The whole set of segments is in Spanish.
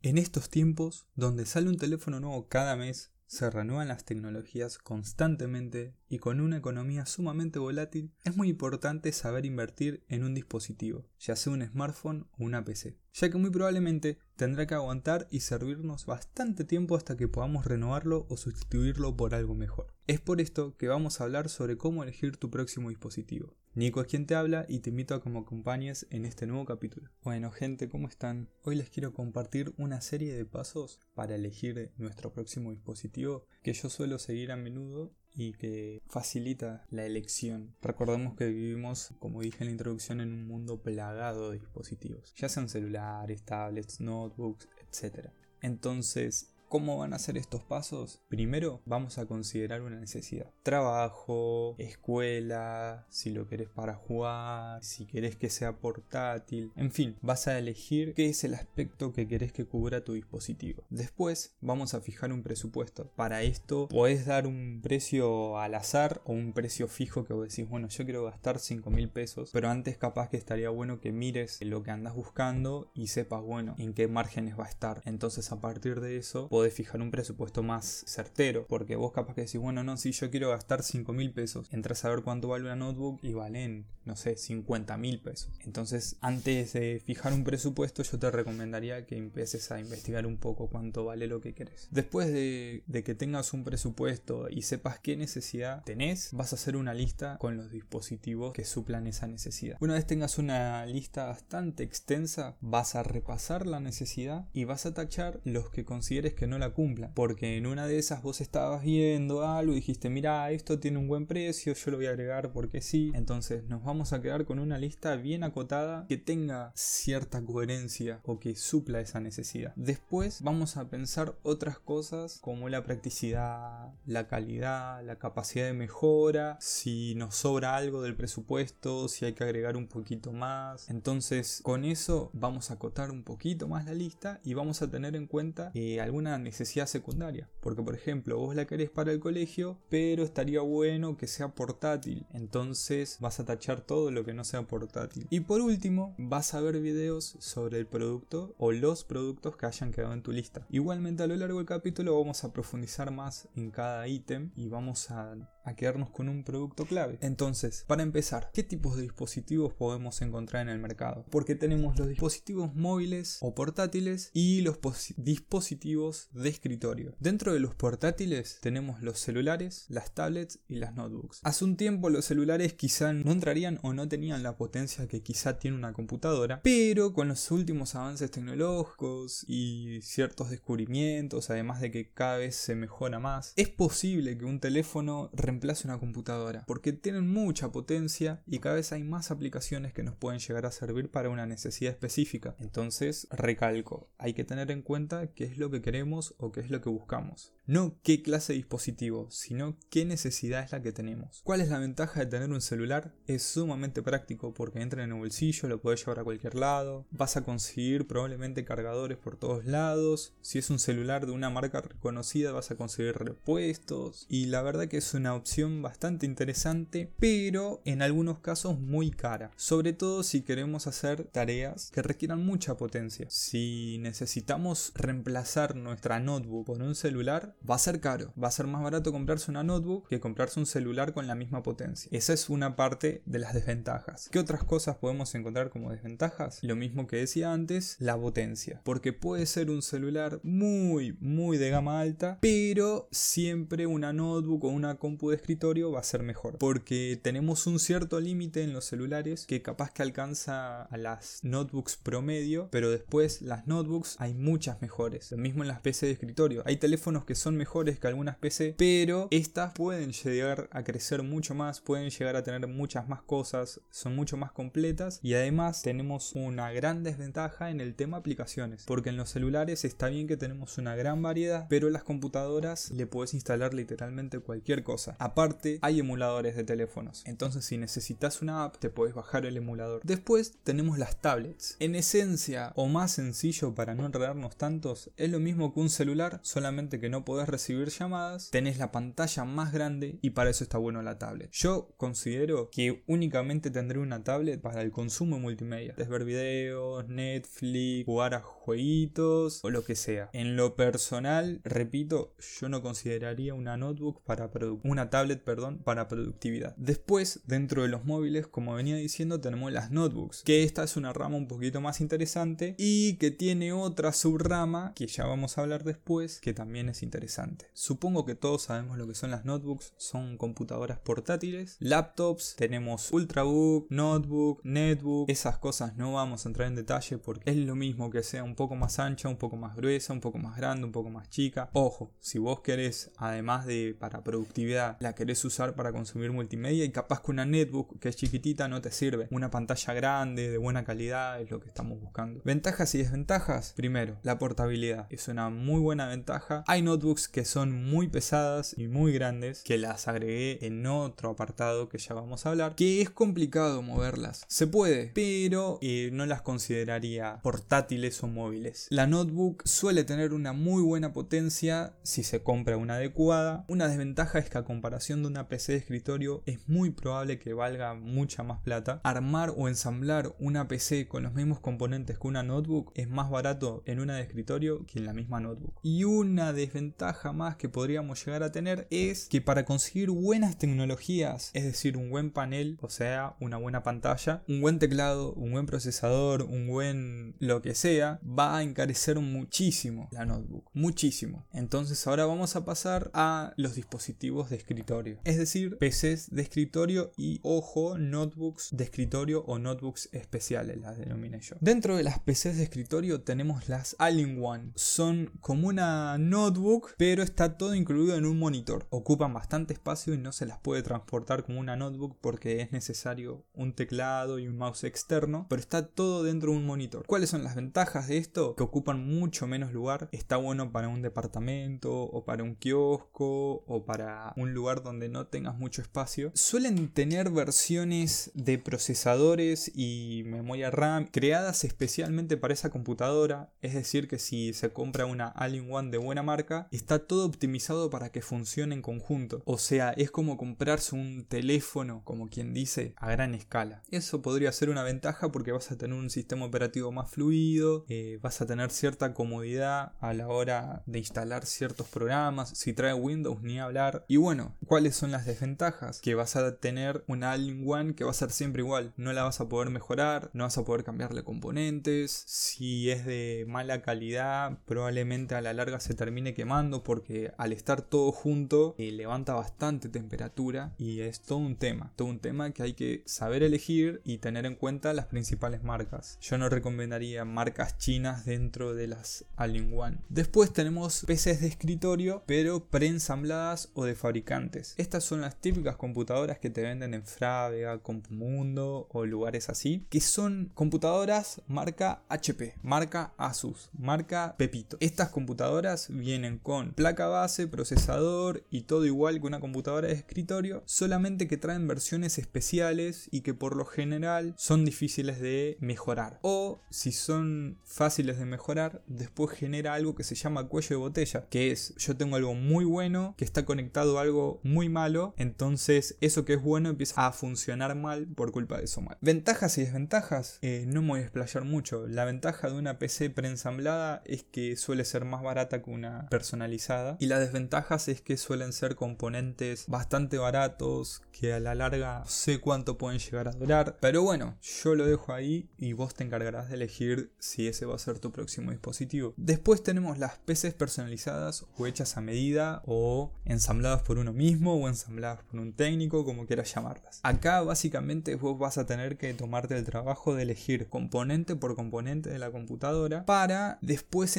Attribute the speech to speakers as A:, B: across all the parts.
A: En estos tiempos, donde sale un teléfono nuevo cada mes, se renuevan las tecnologías constantemente y con una economía sumamente volátil, es muy importante saber invertir en un dispositivo, ya sea un smartphone o una PC, ya que muy probablemente tendrá que aguantar y servirnos bastante tiempo hasta que podamos renovarlo o sustituirlo por algo mejor. Es por esto que vamos a hablar sobre cómo elegir tu próximo dispositivo. Nico es quien te habla y te invito a que me acompañes en este nuevo capítulo. Bueno gente, ¿cómo están? Hoy les quiero compartir una serie de pasos para elegir nuestro próximo dispositivo que yo suelo seguir a menudo y que facilita la elección. Recordemos que vivimos, como dije en la introducción, en un mundo plagado de dispositivos, ya sean celulares, tablets, notebooks, etc. Entonces, ¿Cómo van a ser estos pasos? Primero vamos a considerar una necesidad. Trabajo, escuela, si lo querés para jugar, si querés que sea portátil, en fin, vas a elegir qué es el aspecto que querés que cubra tu dispositivo. Después vamos a fijar un presupuesto. Para esto podés dar un precio al azar o un precio fijo que vos decís, bueno, yo quiero gastar 5 mil pesos, pero antes capaz que estaría bueno que mires lo que andas buscando y sepas, bueno, en qué márgenes va a estar. Entonces a partir de eso podés fijar un presupuesto más certero. Porque vos capaz que decís, bueno, no, si yo quiero gastar 5 mil pesos, entras a ver cuánto vale una notebook y valen, no sé, 50 mil pesos. Entonces, antes de fijar un presupuesto, yo te recomendaría que empieces a investigar un poco cuánto vale lo que querés. Después de, de que tengas un presupuesto y sepas qué necesidad tenés, vas a hacer una lista con los dispositivos que suplan esa necesidad. Una vez tengas una lista bastante extensa, vas a repasar la necesidad y vas a tachar los que consideres que no la cumpla. Porque en una de esas vos estabas viendo algo y dijiste, mira, esto tiene un buen precio, yo lo voy a agregar porque sí. Entonces nos vamos a quedar con una lista bien acotada que tenga cierta coherencia o que supla esa necesidad. Después vamos a pensar otras cosas como la practicidad, la calidad, la capacidad de mejora, si nos sobra algo del presupuesto, si hay que agregar un poquito más. Entonces con eso vamos a acotar un poquito más la lista y vamos a tener en cuenta que necesidad secundaria. Porque por ejemplo, vos la querés para el colegio, pero estaría bueno que sea portátil. Entonces vas a tachar todo lo que no sea portátil. Y por último, vas a ver videos sobre el producto o los productos que hayan quedado en tu lista. Igualmente a lo largo del capítulo vamos a profundizar más en cada ítem y vamos a a quedarnos con un producto clave. Entonces, para empezar, ¿qué tipos de dispositivos podemos encontrar en el mercado? Porque tenemos los dispositivos móviles o portátiles y los dispositivos de escritorio. Dentro de los portátiles tenemos los celulares, las tablets y las notebooks. Hace un tiempo los celulares quizá no entrarían o no tenían la potencia que quizá tiene una computadora, pero con los últimos avances tecnológicos y ciertos descubrimientos, además de que cada vez se mejora más, es posible que un teléfono reemplace una computadora, porque tienen mucha potencia y cada vez hay más aplicaciones que nos pueden llegar a servir para una necesidad específica. Entonces, recalco, hay que tener en cuenta qué es lo que queremos o qué es lo que buscamos. No qué clase de dispositivo, sino qué necesidad es la que tenemos. ¿Cuál es la ventaja de tener un celular? Es sumamente práctico porque entra en el bolsillo, lo puedes llevar a cualquier lado, vas a conseguir probablemente cargadores por todos lados, si es un celular de una marca reconocida vas a conseguir repuestos y la verdad que es una opción bastante interesante, pero en algunos casos muy cara, sobre todo si queremos hacer tareas que requieran mucha potencia. Si necesitamos reemplazar nuestra notebook con un celular, va a ser caro, va a ser más barato comprarse una notebook que comprarse un celular con la misma potencia. Esa es una parte de las desventajas. ¿Qué otras cosas podemos encontrar como desventajas? Lo mismo que decía antes, la potencia, porque puede ser un celular muy, muy de gama alta, pero siempre una notebook o una compu de escritorio va a ser mejor. Porque tenemos un cierto límite en los celulares que capaz que alcanza a las notebooks promedio, pero después las notebooks hay muchas mejores. Lo mismo en las PC de escritorio. Hay teléfonos que son mejores que algunas PC, pero estas pueden llegar a crecer mucho más, pueden llegar a tener muchas más cosas, son mucho más completas y además tenemos una gran desventaja en el tema aplicaciones. Porque en los celulares está bien que tenemos una gran variedad, pero en las computadoras le puedes instalar literalmente cualquier cosa. Aparte, hay emuladores de teléfonos. Entonces, si necesitas una app, te puedes bajar el emulador. Después tenemos las tablets. En esencia, o más sencillo para no enredarnos tantos, es lo mismo que que un celular, solamente que no podés recibir llamadas, tenés la pantalla más grande y para eso está bueno la tablet. Yo considero que únicamente tendré una tablet para el consumo multimedia, es ver videos, Netflix, jugar a jueguitos o lo que sea. En lo personal, repito, yo no consideraría una notebook para una tablet, perdón, para productividad. Después, dentro de los móviles, como venía diciendo, tenemos las notebooks, que esta es una rama un poquito más interesante y que tiene otra subrama que ya vamos a hablar después, que también es interesante. Supongo que todos sabemos lo que son las notebooks, son computadoras portátiles, laptops, tenemos ultrabook, notebook, netbook, esas cosas no vamos a entrar en detalle porque es lo mismo que sea un poco más ancha, un poco más gruesa, un poco más grande, un poco más chica. Ojo, si vos querés, además de para productividad, la querés usar para consumir multimedia y capaz que una netbook que es chiquitita no te sirve. Una pantalla grande, de buena calidad, es lo que estamos buscando. Ventajas y desventajas. Primero, la portabilidad. Es una muy buena ventaja. Hay notebooks que son muy pesadas y muy grandes, que las agregué en otro apartado que ya vamos a hablar, que es complicado moverlas. Se puede, pero eh, no las consideraría portátiles o móviles. La notebook suele tener una muy buena potencia si se compra una adecuada. Una desventaja es que a comparación de una PC de escritorio es muy probable que valga mucha más plata. Armar o ensamblar una PC con los mismos componentes que una notebook es más barato en una de escritorio que en la misma notebook. Y una desventaja más que podríamos llegar a tener es que para conseguir buenas tecnologías, es decir, un buen panel, o sea, una buena pantalla, un buen teclado, un buen procesador, un buen lo que sea, va a encarecer muchísimo la notebook, muchísimo. Entonces ahora vamos a pasar a los dispositivos de escritorio, es decir, PCs de escritorio y ojo, notebooks de escritorio o notebooks especiales, las denominé yo. Dentro de las PCs de escritorio tenemos las All-in-One, son como una notebook, pero está todo incluido en un monitor. Ocupan bastante espacio y no se las puede transportar como una notebook porque es necesario un teclado y un mouse externo, pero está todo dentro de un monitor. ¿Cuáles son las ventajas de esto? Que ocupan mucho menos lugar. Está bueno para un departamento o para un kiosco o para un lugar donde no tengas mucho espacio. Suelen tener versiones de procesadores y memoria RAM creadas especialmente para esa computadora. Es decir, que si se compra una All-in-One de buena marca, está todo optimizado para que funcione en conjunto. O sea, es como comprarse un teléfono, como quien dice, a gran escala. Eso podría ser una ventaja porque vas a tener un sistema operativo más fluido, eh, vas a tener cierta comodidad a la hora de instalar ciertos programas, si trae Windows ni hablar. Y bueno, ¿cuáles son las desventajas? Que vas a tener una All-in-One que va a ser siempre igual, no la vas a poder mejorar, no vas a poder cambiarle componentes, si es de mala calidad probablemente a la larga se termine quemando porque al estar todo junto eh, levanta bastante temperatura y es todo un tema, todo un tema que hay que saber elegir y tener en cuenta las principales marcas. Yo no recomendaría marcas chinas dentro de las All-in-One. Después tenemos PCs de escritorio pero preensambladas o de fabricantes. Estas son las típicas computadoras que te venden en Frávega, Compumundo o lugares así, que son computadoras marca HP, marca Asus, marca Pepito. Estas computadoras vienen con placa base, procesador y todo igual que una computadora de escritorio, solamente que traen versiones especiales y que por lo general son difíciles de mejorar. O si son fáciles de mejorar, después genera algo que se llama cuello de botella, que es yo tengo algo muy bueno que está conectado a algo muy malo, entonces eso que es bueno empieza a funcionar mal por culpa de eso mal. Ventajas y desventajas, eh, no me voy a explayar mucho. La ventaja de una PC preensamblada es que suele ser más barata que una personalizada y las desventajas es que suelen ser componentes bastante baratos que a la larga sé cuánto pueden llegar a durar, pero bueno, yo lo dejo ahí y vos te encargarás de elegir si ese va a ser tu próximo dispositivo. Después tenemos las PCs personalizadas o hechas a medida o ensambladas por uno mismo o ensambladas por un técnico, como quieras llamarlas. Acá básicamente vos vas a tener que tomarte el trabajo de elegir componente por componente de la computadora para después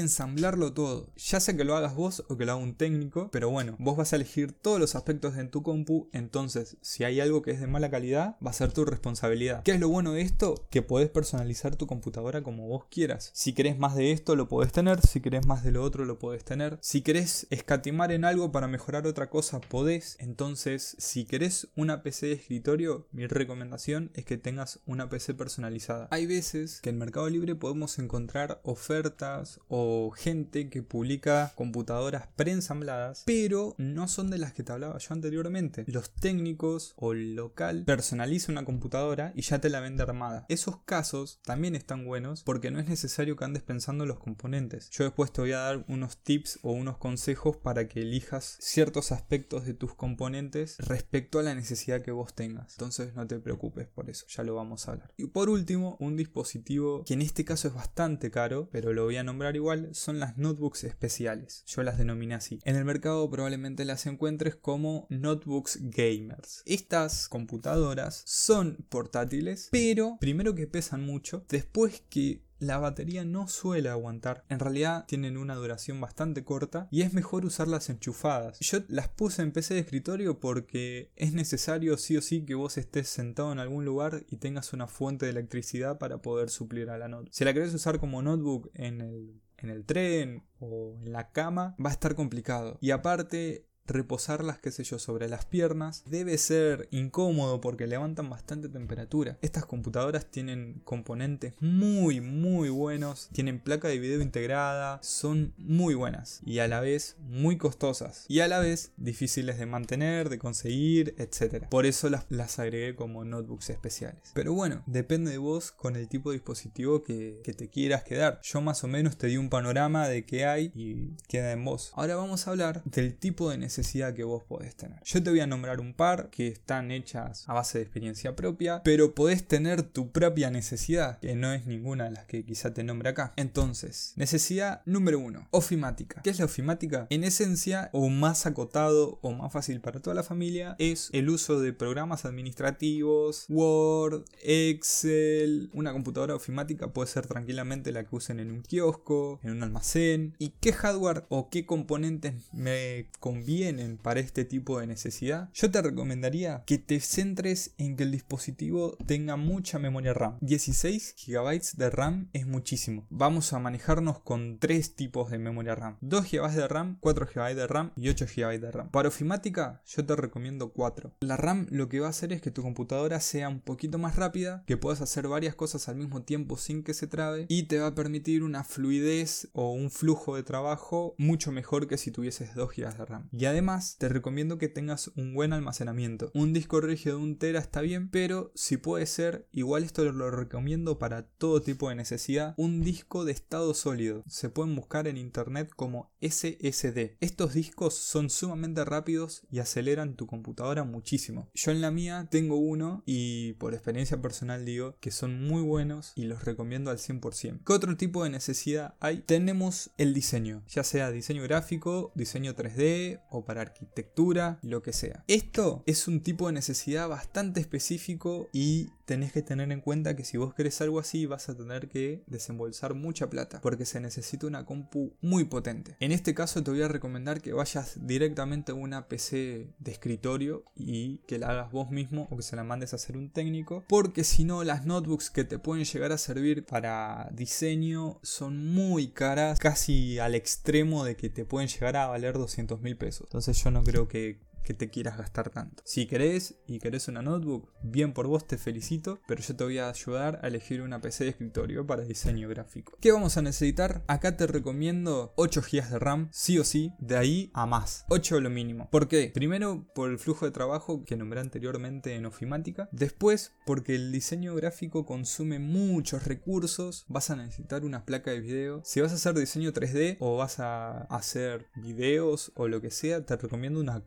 A: todo. Ya sea que lo hagas vos o que lo haga un técnico, pero bueno, vos vas a elegir todos los aspectos de tu compu, entonces si hay algo que es de mala calidad, va a ser tu responsabilidad. ¿Qué es lo bueno de esto? Que podés personalizar tu computadora como vos quieras. Si querés más de esto, lo podés tener. Si querés más de lo otro, lo podés tener. Si querés escatimar en algo para mejorar otra cosa, podés. Entonces, si querés una PC de escritorio, mi recomendación es que tengas una PC personalizada. Hay veces que en Mercado Libre podemos encontrar ofertas o gente que publica computadoras preensambladas, pero no son de las que te hablaba yo anteriormente. Los técnicos o el local personaliza una computadora y ya te la vende armada. Esos casos también están buenos porque no es necesario que andes pensando en los componentes. Yo después te voy a dar unos tips o unos consejos para que elijas ciertos aspectos de tus componentes respecto a la necesidad que vos tengas. Entonces no te preocupes por eso, ya lo vamos a hablar. Y por último, un dispositivo que en este caso es bastante caro, pero lo voy a nombrar igual, son las notebooks especiales. Yo las denominé así. En el mercado probablemente las encuentres como notebooks gamers. Estas computadoras son portátiles, pero primero que pesan mucho, después que la batería no suele aguantar. En realidad tienen una duración bastante corta y es mejor usarlas enchufadas. Yo las puse en PC de escritorio porque es necesario sí o sí que vos estés sentado en algún lugar y tengas una fuente de electricidad para poder suplir a la notebook. Si la querés usar como notebook en el en el tren o en la cama va a estar complicado. Y aparte reposarlas, qué sé yo, sobre las piernas. Debe ser incómodo porque levantan bastante temperatura. Estas computadoras tienen componentes muy, muy buenos. Tienen placa de video integrada. Son muy buenas. Y a la vez muy costosas. Y a la vez difíciles de mantener, de conseguir, etc. Por eso las, las agregué como notebooks especiales. Pero bueno, depende de vos con el tipo de dispositivo que, que te quieras quedar. Yo más o menos te di un panorama de qué hay y queda en vos. Ahora vamos a hablar del tipo de necesidad que vos podés tener. Yo te voy a nombrar un par que están hechas a base de experiencia propia, pero podés tener tu propia necesidad, que no es ninguna de las que quizá te nombre acá. Entonces, necesidad número uno, ofimática. ¿Qué es la ofimática? En esencia, o más acotado o más fácil para toda la familia, es el uso de programas administrativos, Word, Excel, una computadora ofimática puede ser tranquilamente la que usen en un kiosco, en un almacén. ¿Y qué hardware o qué componentes me conviene para este tipo de necesidad, yo te recomendaría que te centres en que el dispositivo tenga mucha memoria RAM. 16 GB de RAM es muchísimo. Vamos a manejarnos con tres tipos de memoria RAM. 2 GB de RAM, 4 GB de RAM y 8 GB de RAM. Para ofimática yo te recomiendo 4. La RAM lo que va a hacer es que tu computadora sea un poquito más rápida, que puedas hacer varias cosas al mismo tiempo sin que se trabe y te va a permitir una fluidez o un flujo de trabajo mucho mejor que si tuvieses 2 GB de RAM. Además te recomiendo que tengas un buen almacenamiento. Un disco rígido de un tera está bien, pero si puede ser, igual esto lo recomiendo para todo tipo de necesidad, un disco de estado sólido. Se pueden buscar en internet como SSD. Estos discos son sumamente rápidos y aceleran tu computadora muchísimo. Yo en la mía tengo uno y por experiencia personal digo que son muy buenos y los recomiendo al 100%. ¿Qué otro tipo de necesidad hay? Tenemos el diseño, ya sea diseño gráfico, diseño 3D o para arquitectura, lo que sea. Esto es un tipo de necesidad bastante específico y tenés que tener en cuenta que si vos querés algo así vas a tener que desembolsar mucha plata porque se necesita una compu muy potente. En este caso te voy a recomendar que vayas directamente a una PC de escritorio y que la hagas vos mismo o que se la mandes a hacer un técnico porque si no las notebooks que te pueden llegar a servir para diseño son muy caras casi al extremo de que te pueden llegar a valer 200 mil pesos. Entonces yo no creo que que te quieras gastar tanto. Si querés y querés una notebook, bien por vos, te felicito, pero yo te voy a ayudar a elegir una PC de escritorio para diseño gráfico. ¿Qué vamos a necesitar? Acá te recomiendo 8 GB de RAM, sí o sí, de ahí a más. 8 lo mínimo. ¿Por qué? Primero por el flujo de trabajo que nombré anteriormente en ofimática. Después porque el diseño gráfico consume muchos recursos. Vas a necesitar una placa de video. Si vas a hacer diseño 3D o vas a hacer videos o lo que sea, te recomiendo una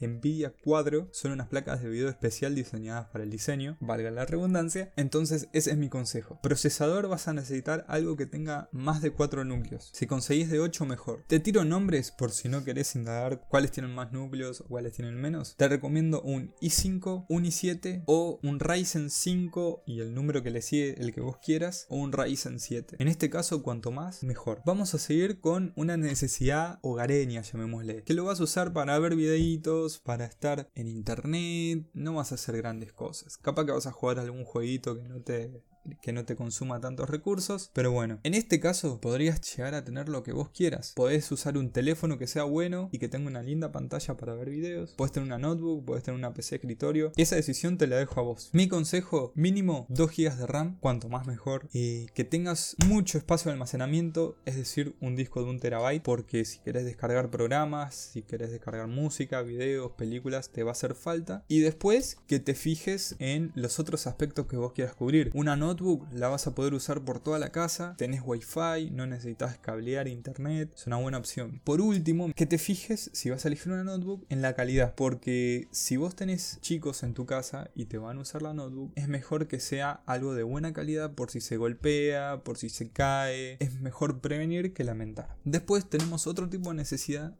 A: Nvidia Quadro, son unas placas de video especial diseñadas para el diseño, valga la redundancia. Entonces ese es mi consejo. Procesador vas a necesitar algo que tenga más de 4 núcleos. Si conseguís de 8 mejor. Te tiro nombres por si no querés indagar cuáles tienen más núcleos o cuáles tienen menos. Te recomiendo un i5, un i7 o un Ryzen 5 y el número que le sigue el que vos quieras o un Ryzen 7. En este caso cuanto más mejor. Vamos a seguir con una necesidad hogareña llamémosle. Que lo vas a usar para ver videitos para estar en internet, no vas a hacer grandes cosas. Capaz que vas a jugar algún jueguito que no te que no te consuma tantos recursos. Pero bueno, en este caso podrías llegar a tener lo que vos quieras. Podés usar un teléfono que sea bueno y que tenga una linda pantalla para ver videos. Puedes tener una notebook, puedes tener una PC escritorio. Esa decisión te la dejo a vos. Mi consejo, mínimo 2 GB de RAM, cuanto más mejor. Y que tengas mucho espacio de almacenamiento, es decir, un disco de un terabyte. Porque si querés descargar programas, si querés descargar música, videos, películas, te va a hacer falta. Y después que te fijes en los otros aspectos que vos quieras cubrir. Una notebook la vas a poder usar por toda la casa, tenés wifi, no necesitas cablear internet, es una buena opción. Por último, que te fijes si vas a elegir una notebook en la calidad, porque si vos tenés chicos en tu casa y te van a usar la notebook, es mejor que sea algo de buena calidad por si se golpea, por si se cae, es mejor prevenir que lamentar. Después tenemos otro tipo de necesidad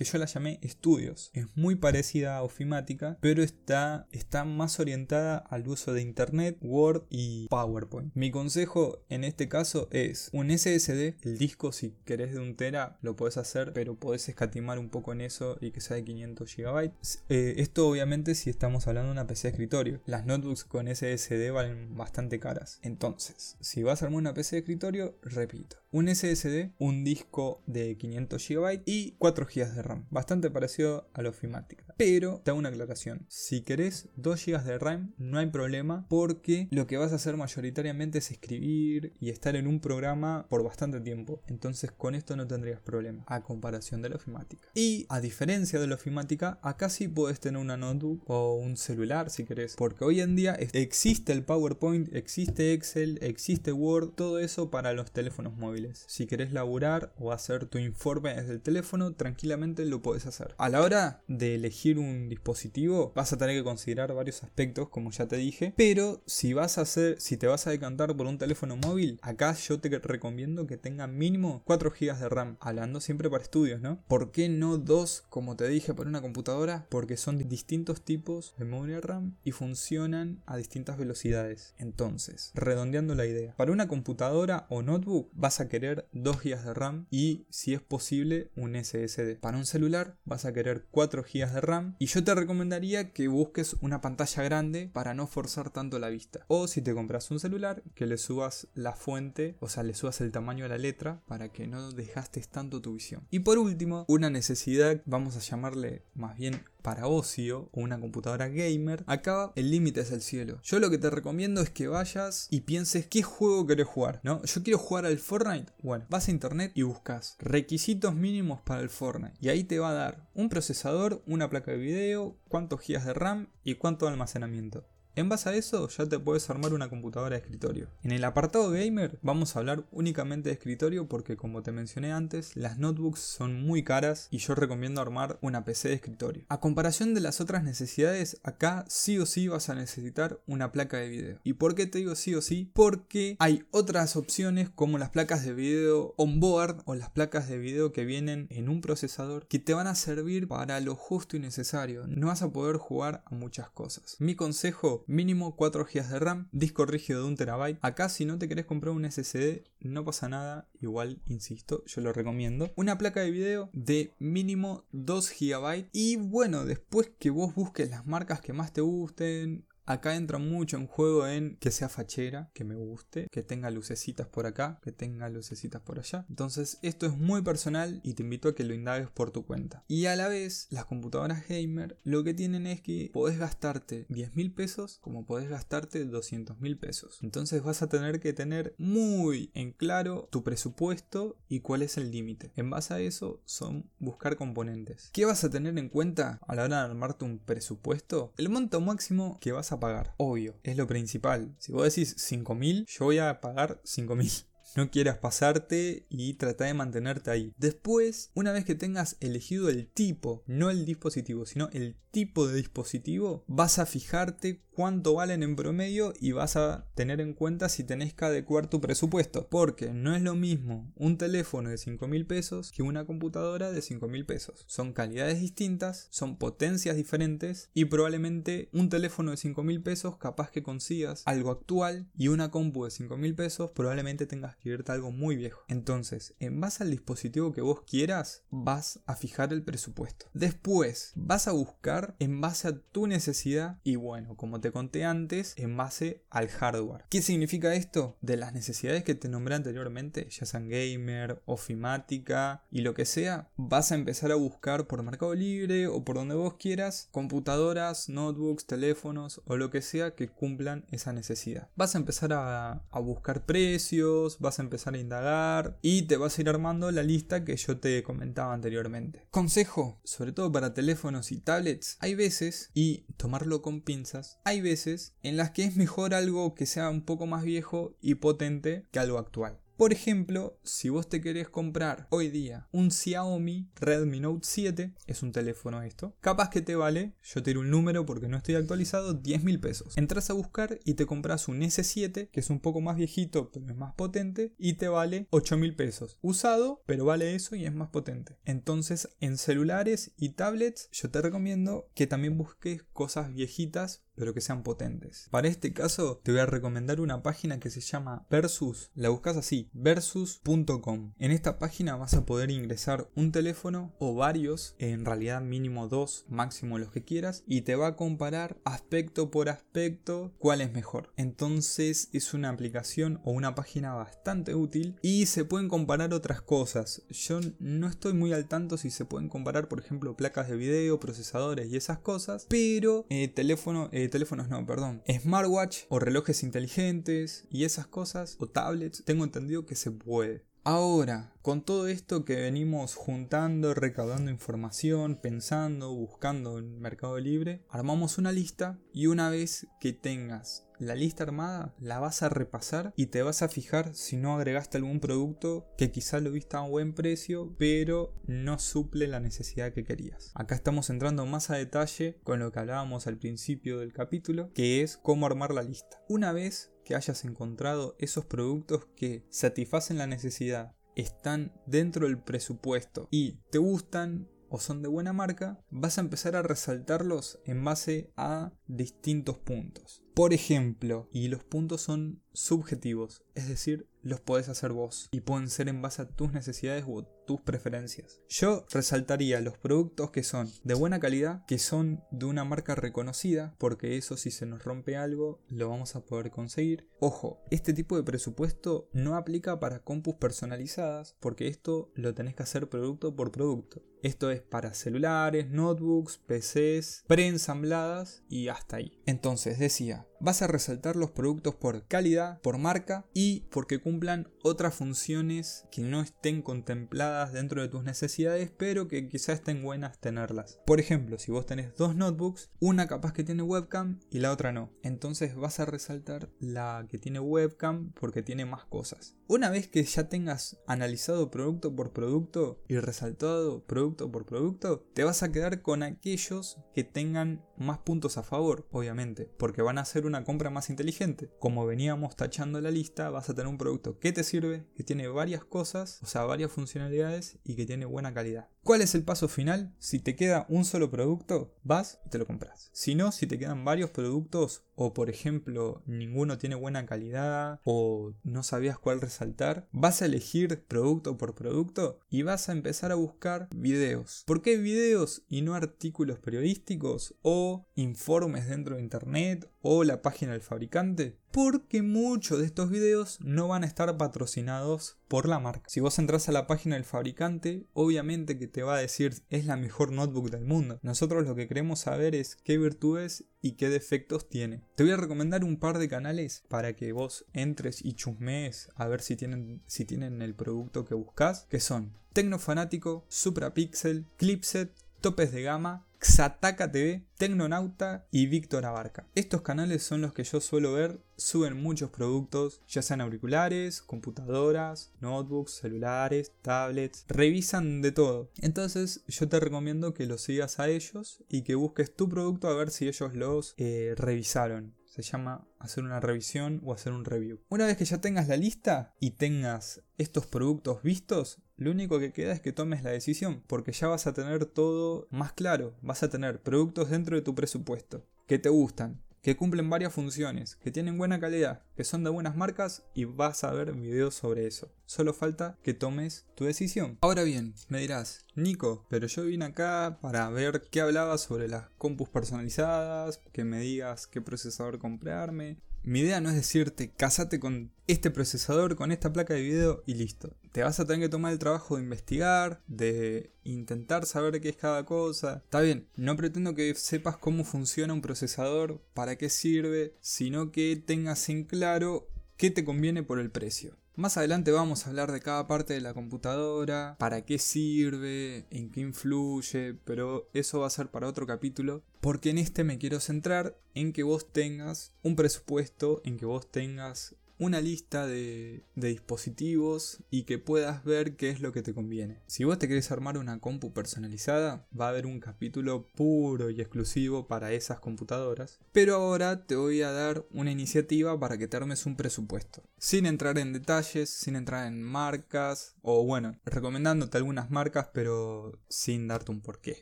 A: que yo la llamé estudios. Es muy parecida a ofimática, pero está, está más orientada al uso de Internet, Word y PowerPoint. Mi consejo en este caso es un SSD, el disco si querés de un tera lo puedes hacer, pero podés escatimar un poco en eso y que sea de 500 GB. Eh, esto obviamente si estamos hablando de una PC de escritorio. Las notebooks con SSD valen bastante caras. Entonces, si vas a armar una PC de escritorio, repito, un SSD, un disco de 500 GB y 4 GB de RAM. Bastante parecido a la ofimática. Pero te hago una aclaración. Si querés 2 GB de RAM, no hay problema porque lo que vas a hacer mayoritariamente es escribir y estar en un programa por bastante tiempo. Entonces con esto no tendrías problema a comparación de la ofimática. Y a diferencia de la ofimática, acá sí puedes tener una notebook o un celular si querés. Porque hoy en día existe el PowerPoint, existe Excel, existe Word, todo eso para los teléfonos móviles. Si querés laburar o hacer tu informe desde el teléfono, tranquilamente lo puedes hacer. A la hora de elegir un dispositivo, vas a tener que considerar varios aspectos, como ya te dije. Pero si vas a hacer, si te vas a decantar por un teléfono móvil, acá yo te recomiendo que tenga mínimo 4 GB de RAM. Hablando siempre para estudios, ¿no? ¿Por qué no 2, como te dije, para una computadora? Porque son distintos tipos de memoria RAM y funcionan a distintas velocidades. Entonces, redondeando la idea, para una computadora o notebook vas a querer 2 GB de RAM y, si es posible, un SSD. Para un celular vas a querer 4 GB de RAM y yo te recomendaría que busques una pantalla grande para no forzar tanto la vista. O si te compras un celular, que le subas la fuente, o sea, le subas el tamaño de la letra para que no desgastes tanto tu visión. Y por último, una necesidad, vamos a llamarle más bien para ocio o una computadora gamer, acá el límite es el cielo. Yo lo que te recomiendo es que vayas y pienses qué juego querés jugar, ¿no? Yo quiero jugar al Fortnite. Bueno, vas a internet y buscas requisitos mínimos para el Fortnite. Y ahí te va a dar un procesador, una placa de video, cuántos gigas de RAM y cuánto almacenamiento. En base a eso ya te puedes armar una computadora de escritorio. En el apartado gamer vamos a hablar únicamente de escritorio porque como te mencioné antes, las notebooks son muy caras y yo recomiendo armar una PC de escritorio. A comparación de las otras necesidades, acá sí o sí vas a necesitar una placa de video. ¿Y por qué te digo sí o sí? Porque hay otras opciones como las placas de video on-board o las placas de video que vienen en un procesador que te van a servir para lo justo y necesario. No vas a poder jugar a muchas cosas. Mi consejo mínimo 4 GB de RAM, disco rígido de 1 TB. Acá si no te querés comprar un SSD no pasa nada, igual insisto, yo lo recomiendo. Una placa de video de mínimo 2 GB y bueno, después que vos busques las marcas que más te gusten, Acá entra mucho en juego en que sea fachera, que me guste, que tenga lucecitas por acá, que tenga lucecitas por allá. Entonces esto es muy personal y te invito a que lo indagues por tu cuenta. Y a la vez, las computadoras gamer lo que tienen es que podés gastarte 10 mil pesos como podés gastarte 200 mil pesos. Entonces vas a tener que tener muy en claro tu presupuesto y cuál es el límite. En base a eso son buscar componentes. ¿Qué vas a tener en cuenta a la hora de armarte un presupuesto? El monto máximo que vas a pagar. Obvio, es lo principal. Si vos decís 5.000, yo voy a pagar 5.000. No quieras pasarte y trata de mantenerte ahí. Después, una vez que tengas elegido el tipo, no el dispositivo, sino el tipo de dispositivo, vas a fijarte cuánto valen en promedio y vas a tener en cuenta si tenés que adecuar tu presupuesto. Porque no es lo mismo un teléfono de 5 mil pesos que una computadora de 5 mil pesos. Son calidades distintas, son potencias diferentes y probablemente un teléfono de 5 mil pesos capaz que consigas algo actual y una compu de 5 mil pesos probablemente tengas algo muy viejo. Entonces, en base al dispositivo que vos quieras, vas a fijar el presupuesto. Después, vas a buscar en base a tu necesidad y bueno, como te conté antes, en base al hardware. ¿Qué significa esto? De las necesidades que te nombré anteriormente, ya sean gamer, ofimática y lo que sea, vas a empezar a buscar por Mercado Libre o por donde vos quieras computadoras, notebooks, teléfonos o lo que sea que cumplan esa necesidad. Vas a empezar a, a buscar precios, vas a empezar a indagar y te vas a ir armando la lista que yo te comentaba anteriormente. Consejo, sobre todo para teléfonos y tablets, hay veces, y tomarlo con pinzas, hay veces en las que es mejor algo que sea un poco más viejo y potente que algo actual. Por ejemplo, si vos te querés comprar hoy día un Xiaomi Redmi Note 7, es un teléfono esto, capaz que te vale, yo te un número porque no estoy actualizado, 10 mil pesos. Entras a buscar y te compras un S7, que es un poco más viejito, pero es más potente, y te vale 8 mil pesos. Usado, pero vale eso y es más potente. Entonces, en celulares y tablets, yo te recomiendo que también busques cosas viejitas pero que sean potentes. Para este caso te voy a recomendar una página que se llama Versus, la buscas así, versus.com. En esta página vas a poder ingresar un teléfono o varios, en realidad mínimo dos, máximo los que quieras, y te va a comparar aspecto por aspecto cuál es mejor. Entonces es una aplicación o una página bastante útil y se pueden comparar otras cosas. Yo no estoy muy al tanto si se pueden comparar, por ejemplo, placas de video, procesadores y esas cosas, pero eh, teléfono, eh, teléfonos no, perdón, smartwatch o relojes inteligentes y esas cosas o tablets, tengo entendido que se puede. Ahora, con todo esto que venimos juntando, recaudando información, pensando, buscando en Mercado Libre, armamos una lista y una vez que tengas la lista armada, la vas a repasar y te vas a fijar si no agregaste algún producto que quizá lo viste a un buen precio, pero no suple la necesidad que querías. Acá estamos entrando más a detalle con lo que hablábamos al principio del capítulo, que es cómo armar la lista. Una vez que hayas encontrado esos productos que satisfacen la necesidad, están dentro del presupuesto y te gustan o son de buena marca, vas a empezar a resaltarlos en base a distintos puntos. Por ejemplo, y los puntos son subjetivos, es decir, los podés hacer vos y pueden ser en base a tus necesidades o tus preferencias. Yo resaltaría los productos que son de buena calidad, que son de una marca reconocida, porque eso si se nos rompe algo lo vamos a poder conseguir. Ojo, este tipo de presupuesto no aplica para compus personalizadas, porque esto lo tenés que hacer producto por producto. Esto es para celulares, notebooks, PCs, preensambladas y hasta ahí. Entonces decía, vas a resaltar los productos por calidad, por marca y porque cumplan otras funciones que no estén contempladas dentro de tus necesidades, pero que quizás estén buenas tenerlas. Por ejemplo, si vos tenés dos notebooks, una capaz que tiene webcam y la otra no. Entonces vas a resaltar la que tiene webcam porque tiene más cosas. Una vez que ya tengas analizado producto por producto y resaltado producto por producto, te vas a quedar con aquellos que tengan más puntos a favor, obviamente, porque van a ser una compra más inteligente. Como veníamos tachando la lista, vas a tener un producto que te sirve, que tiene varias cosas, o sea, varias funcionalidades y que tiene buena calidad. ¿Cuál es el paso final? Si te queda un solo producto, vas y te lo compras. Si no, si te quedan varios productos o por ejemplo ninguno tiene buena calidad o no sabías cuál resaltar, vas a elegir producto por producto y vas a empezar a buscar videos. ¿Por qué videos y no artículos periodísticos o informes dentro de internet o la página del fabricante? Porque muchos de estos videos no van a estar patrocinados por la marca. Si vos entras a la página del fabricante, obviamente que te va a decir es la mejor notebook del mundo. Nosotros lo que queremos saber es qué virtudes y qué defectos tiene. Te voy a recomendar un par de canales para que vos entres y chusmees a ver si tienen, si tienen el producto que buscas, que son Tecnofanático, Suprapixel, Clipset, Topes de Gama Xataka TV, Tecnonauta y Víctor Abarca. Estos canales son los que yo suelo ver, suben muchos productos, ya sean auriculares, computadoras, notebooks, celulares, tablets, revisan de todo. Entonces yo te recomiendo que los sigas a ellos y que busques tu producto a ver si ellos los eh, revisaron se llama hacer una revisión o hacer un review. Una vez que ya tengas la lista y tengas estos productos vistos, lo único que queda es que tomes la decisión, porque ya vas a tener todo más claro, vas a tener productos dentro de tu presupuesto que te gustan, que cumplen varias funciones, que tienen buena calidad, que son de buenas marcas y vas a ver videos sobre eso. Solo falta que tomes tu decisión. Ahora bien, me dirás, Nico, pero yo vine acá para ver qué hablabas sobre las compus personalizadas, que me digas qué procesador comprarme. Mi idea no es decirte, casate con este procesador, con esta placa de video y listo. Te vas a tener que tomar el trabajo de investigar, de intentar saber qué es cada cosa. Está bien, no pretendo que sepas cómo funciona un procesador, para qué sirve, sino que tengas en claro qué te conviene por el precio. Más adelante vamos a hablar de cada parte de la computadora, para qué sirve, en qué influye, pero eso va a ser para otro capítulo, porque en este me quiero centrar en que vos tengas un presupuesto, en que vos tengas una lista de, dispositivos y que puedas ver qué es lo que te conviene. Si vos te querés armar una compu personalizada, va a haber un capítulo puro y exclusivo para esas computadoras. Pero ahora te voy a dar una iniciativa para que te armes un presupuesto. Sin entrar en detalles, sin entrar en marcas, o bueno, recomendándote algunas marcas, pero sin darte un porqué.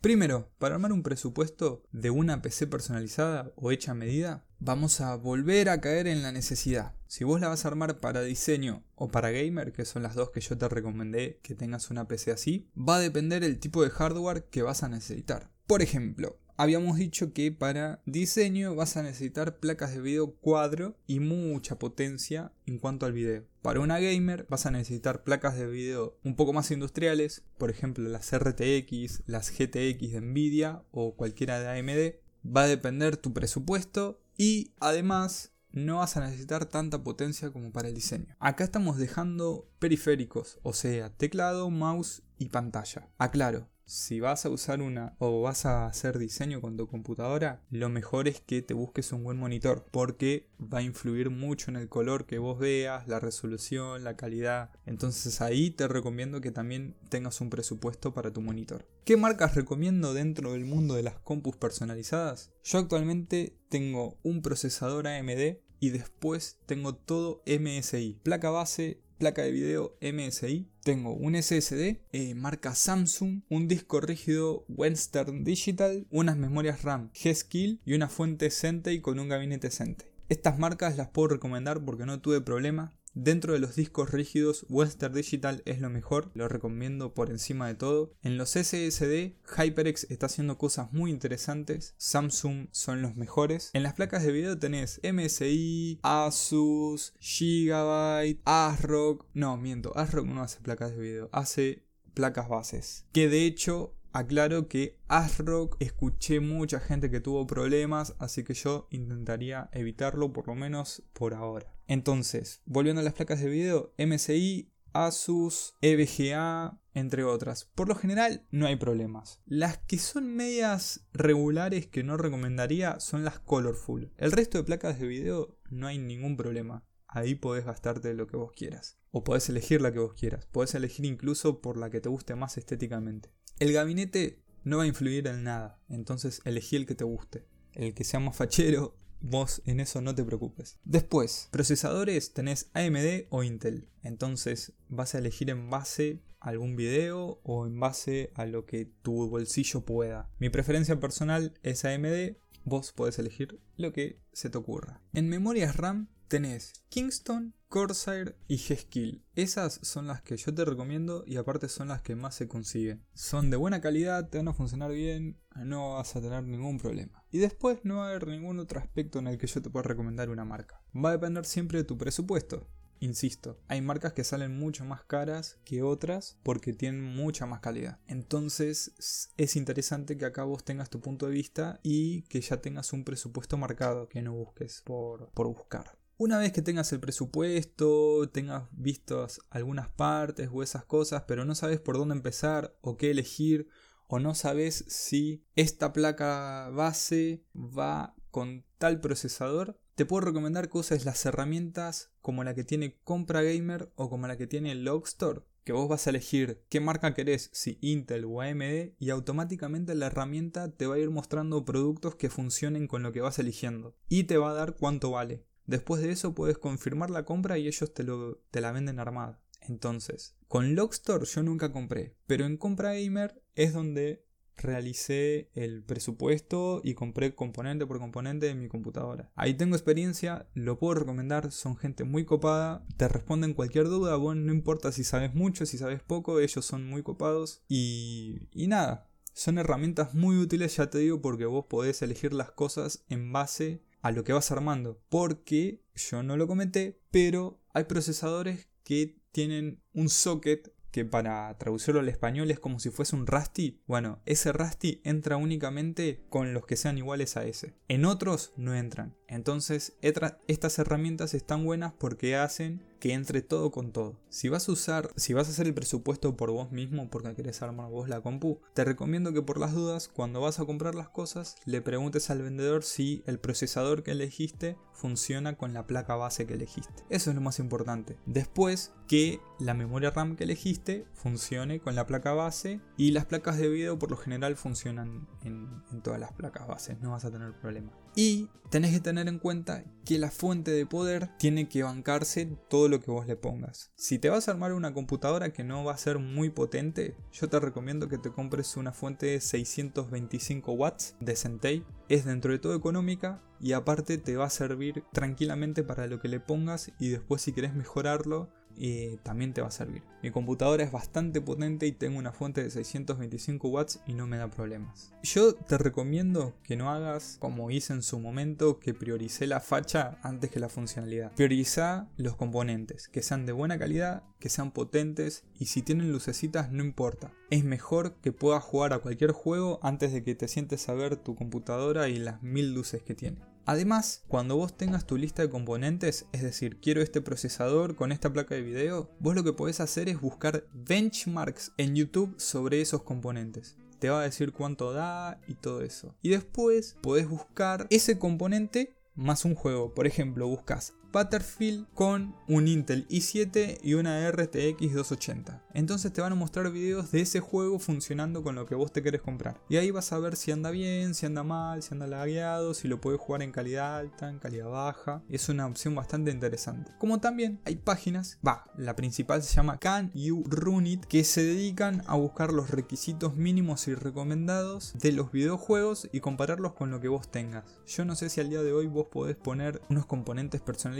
A: Primero, para armar un presupuesto de una PC personalizada o hecha a medida, vamos a volver a caer en la necesidad. Si vos la vas a armar para diseño o para gamer, que son las dos que yo te recomendé que tengas una PC así, va a depender el tipo de hardware que vas a necesitar. Por ejemplo, habíamos dicho que para diseño vas a necesitar placas de video cuadro y mucha potencia en cuanto al video. Para una gamer vas a necesitar placas de video un poco más industriales, por ejemplo las RTX, las GTX de Nvidia o cualquiera de AMD. Va a depender tu presupuesto y además no vas a necesitar tanta potencia como para el diseño. Acá estamos dejando periféricos, o sea, teclado, mouse y pantalla. Aclaro, si vas a usar una o vas a hacer diseño con tu computadora, lo mejor es que te busques un buen monitor porque va a influir mucho en el color que vos veas, la resolución, la calidad. Entonces ahí te recomiendo que también tengas un presupuesto para tu monitor. ¿Qué marcas recomiendo dentro del mundo de las compus personalizadas? Yo actualmente tengo un procesador AMD y después tengo todo MSI, placa base, placa de video MSI. Tengo un SSD, eh, marca Samsung, un disco rígido Western Digital, unas memorias RAM G-Skill y una fuente Sentei con un gabinete Sentei. Estas marcas las puedo recomendar porque no tuve problema Dentro de los discos rígidos, Western Digital es lo mejor, lo recomiendo por encima de todo. En los SSD, HyperX está haciendo cosas muy interesantes, Samsung son los mejores. En las placas de video tenés MSI, Asus, Gigabyte, ASRock. No, miento, ASRock no hace placas de video, hace placas bases. Que de hecho Aclaro que ASRock escuché mucha gente que tuvo problemas, así que yo intentaría evitarlo por lo menos por ahora. Entonces, volviendo a las placas de video, MSI, Asus, EVGA, entre otras. Por lo general no hay problemas. Las que son medias regulares que no recomendaría son las Colorful. El resto de placas de video no hay ningún problema. Ahí podés gastarte lo que vos quieras. O podés elegir la que vos quieras. Podés elegir incluso por la que te guste más estéticamente. El gabinete no va a influir en nada. Entonces elegí el que te guste. El que sea más fachero Vos en eso no te preocupes. Después, procesadores tenés AMD o Intel. Entonces vas a elegir en base a algún video o en base a lo que tu bolsillo pueda. Mi preferencia personal es AMD. Vos podés elegir lo que se te ocurra. En memorias RAM tenés Kingston, Corsair y G-Skill. Esas son las que yo te recomiendo y aparte son las que más se consiguen. Son de buena calidad, te van a funcionar bien, no vas a tener ningún problema. Y después no va a haber ningún otro aspecto en el que yo te pueda recomendar una marca. Va a depender siempre de tu presupuesto. Insisto, hay marcas que salen mucho más caras que otras porque tienen mucha más calidad. Entonces es interesante que acá vos tengas tu punto de vista y que ya tengas un presupuesto marcado, que no busques por, por buscar. Una vez que tengas el presupuesto, tengas vistos algunas partes o esas cosas, pero no sabes por dónde empezar o qué elegir, o no sabes si esta placa base va con tal procesador, te puedo recomendar uses las herramientas como la que tiene Compra Gamer o como la que tiene Logstore, que vos vas a elegir qué marca querés, si Intel o AMD, y automáticamente la herramienta te va a ir mostrando productos que funcionen con lo que vas eligiendo y te va a dar cuánto vale. Después de eso puedes confirmar la compra y ellos te, lo, te la venden armada. Entonces, con Logstore yo nunca compré, pero en Compra Gamer es donde realicé el presupuesto y compré componente por componente de mi computadora. Ahí tengo experiencia, lo puedo recomendar, son gente muy copada, te responden cualquier duda, bueno, no importa si sabes mucho, si sabes poco, ellos son muy copados y, y nada. Son herramientas muy útiles, ya te digo, porque vos podés elegir las cosas en base a lo que vas armando. Porque yo no lo comenté, pero hay procesadores que tienen un socket que para traducirlo al español es como si fuese un Rusty. Bueno, ese Rusty entra únicamente con los que sean iguales a ese. En otros no entran. Entonces, estas herramientas están buenas porque hacen que entre todo con todo. Si vas a usar, si vas a hacer el presupuesto por vos mismo porque querés armar vos la compu, te recomiendo que por las dudas, cuando vas a comprar las cosas, le preguntes al vendedor si el procesador que elegiste funciona con la placa base que elegiste. Eso es lo más importante. Después, que la memoria RAM que elegiste funcione con la placa base y las placas de video por lo general funcionan en, en todas las placas bases, no vas a tener problema. Y tenés que tener en cuenta que la fuente de poder tiene que bancarse todo lo que vos le pongas. Si te vas a armar una computadora que no va a ser muy potente, yo te recomiendo que te compres una fuente de 625 watts de Centei. Es dentro de todo económica y aparte te va a servir tranquilamente para lo que le pongas y después si querés mejorarlo y también te va a servir. Mi computadora es bastante potente y tengo una fuente de 625 watts y no me da problemas. Yo te recomiendo que no hagas como hice en su momento, que prioricé la facha antes que la funcionalidad. Prioriza los componentes, que sean de buena calidad, que sean potentes y si tienen lucecitas no importa. Es mejor que puedas jugar a cualquier juego antes de que te sientes a ver tu computadora y las mil luces que tiene. Además, cuando vos tengas tu lista de componentes, es decir, quiero este procesador con esta placa de video, vos lo que podés hacer es buscar benchmarks en YouTube sobre esos componentes te va a decir cuánto da y todo eso. Y después podés buscar ese componente más un juego. Por ejemplo, buscas Battlefield con un Intel i7 y una RTX 280. Entonces te van a mostrar videos de ese juego funcionando con lo que vos te querés comprar. Y ahí vas a ver si anda bien, si anda mal, si anda lagueado, si lo puedes jugar en calidad alta, en calidad baja. Es una opción bastante interesante. Como también hay páginas, va, la principal se llama Can You Run It, que se dedican a buscar los requisitos mínimos y recomendados de los videojuegos y compararlos con lo que vos tengas. Yo no sé si al día de hoy vos podés poner unos componentes personalizados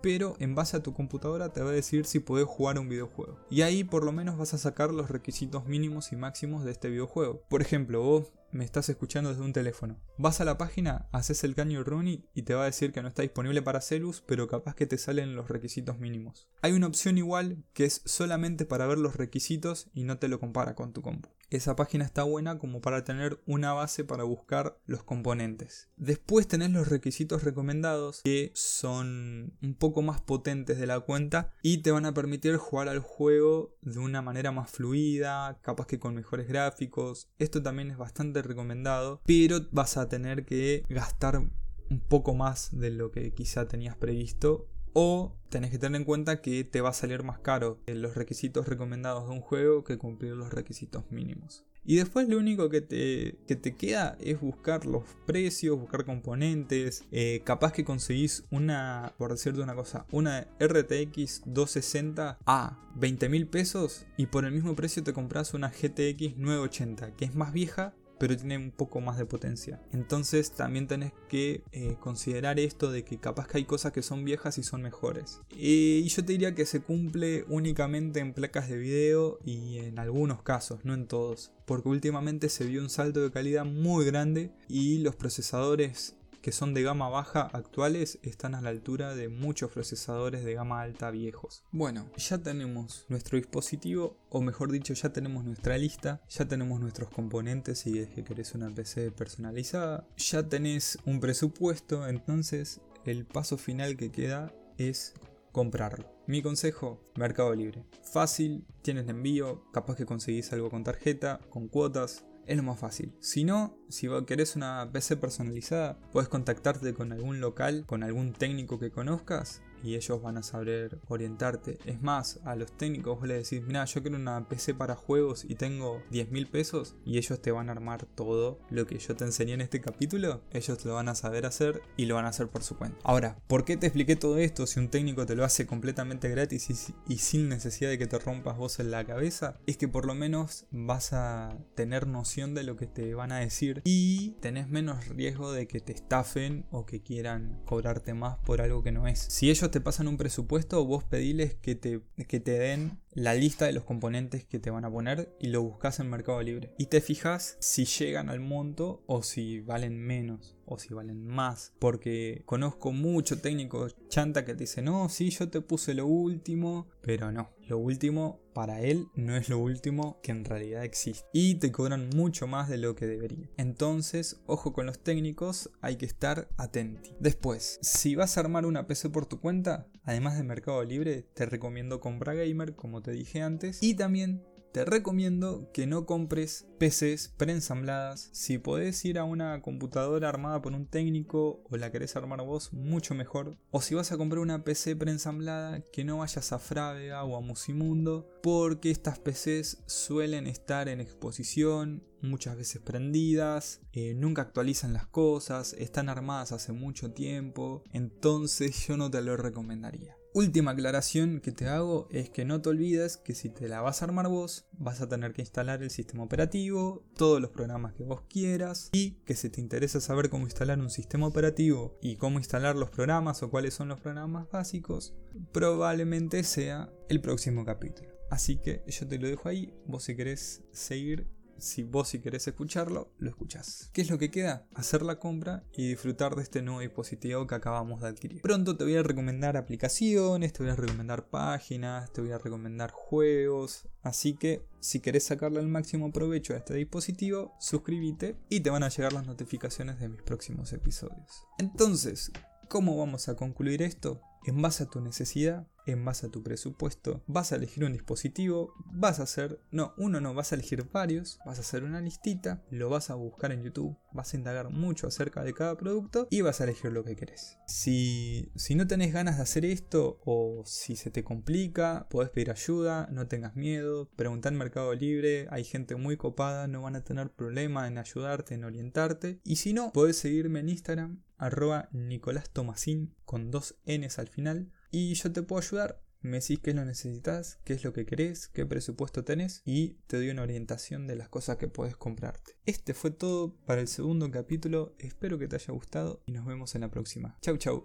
A: pero en base a tu computadora te va a decir si puedes jugar un videojuego. Y ahí por lo menos vas a sacar los requisitos mínimos y máximos de este videojuego. Por ejemplo, vos me estás escuchando desde un teléfono. Vas a la página, haces el caño running y te va a decir que no está disponible para Celus, pero capaz que te salen los requisitos mínimos. Hay una opción igual que es solamente para ver los requisitos y no te lo compara con tu compu. Esa página está buena como para tener una base para buscar los componentes. Después tenés los requisitos recomendados que son un poco más potentes de la cuenta y te van a permitir jugar al juego de una manera más fluida, capaz que con mejores gráficos. Esto también es bastante recomendado, pero vas a tener que gastar un poco más de lo que quizá tenías previsto o tenés que tener en cuenta que te va a salir más caro los requisitos recomendados de un juego que cumplir los requisitos mínimos. Y después lo único que te, que te queda es buscar los precios, buscar componentes. Eh, capaz que conseguís una, por decirte una cosa, una RTX 260 a 20 mil pesos y por el mismo precio te compras una GTX 980 que es más vieja pero tiene un poco más de potencia. Entonces también tenés que eh, considerar esto de que capaz que hay cosas que son viejas y son mejores. y yo te diría que se cumple únicamente en placas de video y en algunos casos, no en todos. Porque últimamente se vio un salto de calidad muy grande y los procesadores que son de gama baja actuales están a la altura de muchos procesadores de gama alta viejos. Bueno, ya tenemos nuestro dispositivo, o mejor dicho, ya tenemos nuestra lista, ya tenemos nuestros componentes si es que querés una PC personalizada, ya tenés un presupuesto, entonces el paso final que queda es comprarlo. Mi consejo, Mercado Libre. Fácil, tienes envío, capaz que conseguís algo con tarjeta, con cuotas, es lo más fácil. Si no, si querés una PC personalizada, puedes contactarte con algún local, con algún técnico que conozcas y ellos van a saber orientarte. Es más, a los técnicos vos le decís, mira, yo quiero una PC para juegos y tengo 10 mil pesos y ellos te van a armar todo lo que yo te enseñé en este capítulo, ellos lo van a saber hacer y lo van a hacer por su cuenta. Ahora, ¿por qué te expliqué todo esto si un técnico te lo hace completamente gratis y, sin necesidad de que te rompas vos en la cabeza? Es que por lo menos vas a tener noción de lo que te van a decir y tenés menos riesgo de que te estafen o que quieran cobrarte más por algo que no es. Si ellos te pasan un presupuesto, vos pediles que te, que te den la lista de los componentes que te van a poner y lo buscas en Mercado Libre. Y te fijas si llegan al monto o si valen menos o si valen más. Porque conozco mucho técnico chanta que te dice, no, sí, yo te puse lo último, pero no, lo último para él no es lo último que en realidad existe. Y te cobran mucho más de lo que debería. Entonces, ojo con los técnicos, hay que estar atento. Después, si vas a armar una PC por tu cuenta, además de Mercado Libre, te recomiendo Compra Gamer, como te dije antes. Y también te recomiendo que no compres PCs preensambladas. Si podés ir a una computadora armada por un técnico o la querés armar vos, mucho mejor. O si vas a comprar una PC preensamblada, que no vayas a Frávega o a Musimundo, porque estas PCs suelen estar en exposición, muchas veces prendidas, eh, nunca actualizan las cosas, están armadas hace mucho tiempo, entonces yo no te lo recomendaría. Última aclaración que te hago es que no te olvides que si te la vas a armar vos, vas a tener que instalar el sistema operativo, todos los programas que vos quieras y que si te interesa saber cómo instalar un sistema operativo y cómo instalar los programas o cuáles son los programas básicos, probablemente sea el próximo capítulo. Así que yo te lo dejo ahí, vos si querés seguir si vos si querés escucharlo, lo escuchás. ¿Qué es lo que queda? Hacer la compra y disfrutar de este nuevo dispositivo que acabamos de adquirir. Pronto te voy a recomendar aplicaciones, te voy a recomendar páginas, te voy a recomendar juegos. Así que si querés sacarle el máximo provecho a este dispositivo, suscríbete y te van a llegar las notificaciones de mis próximos episodios. Entonces, ¿cómo vamos a concluir esto? En base a tu necesidad, en base a tu presupuesto, vas a elegir un dispositivo, vas a hacer, no, uno no, vas a elegir varios, vas a hacer una listita, lo vas a buscar en YouTube, vas a indagar mucho acerca de cada producto y vas a elegir lo que querés. Si, si no tenés ganas de hacer esto o si se te complica, podés pedir ayuda, no tengas miedo, pregunta en Mercado Libre, hay gente muy copada, no van a tener problema en ayudarte, en orientarte. Y si no, podés seguirme en Instagram, arroba Nicolás Tomasín con dos Ns al final y yo te puedo ayudar. Me decís qué lo necesitas, qué es lo que querés, qué presupuesto tenés y te doy una orientación de las cosas que puedes comprarte. Este fue todo para el segundo capítulo, espero que te haya gustado y nos vemos en la próxima. Chau chau.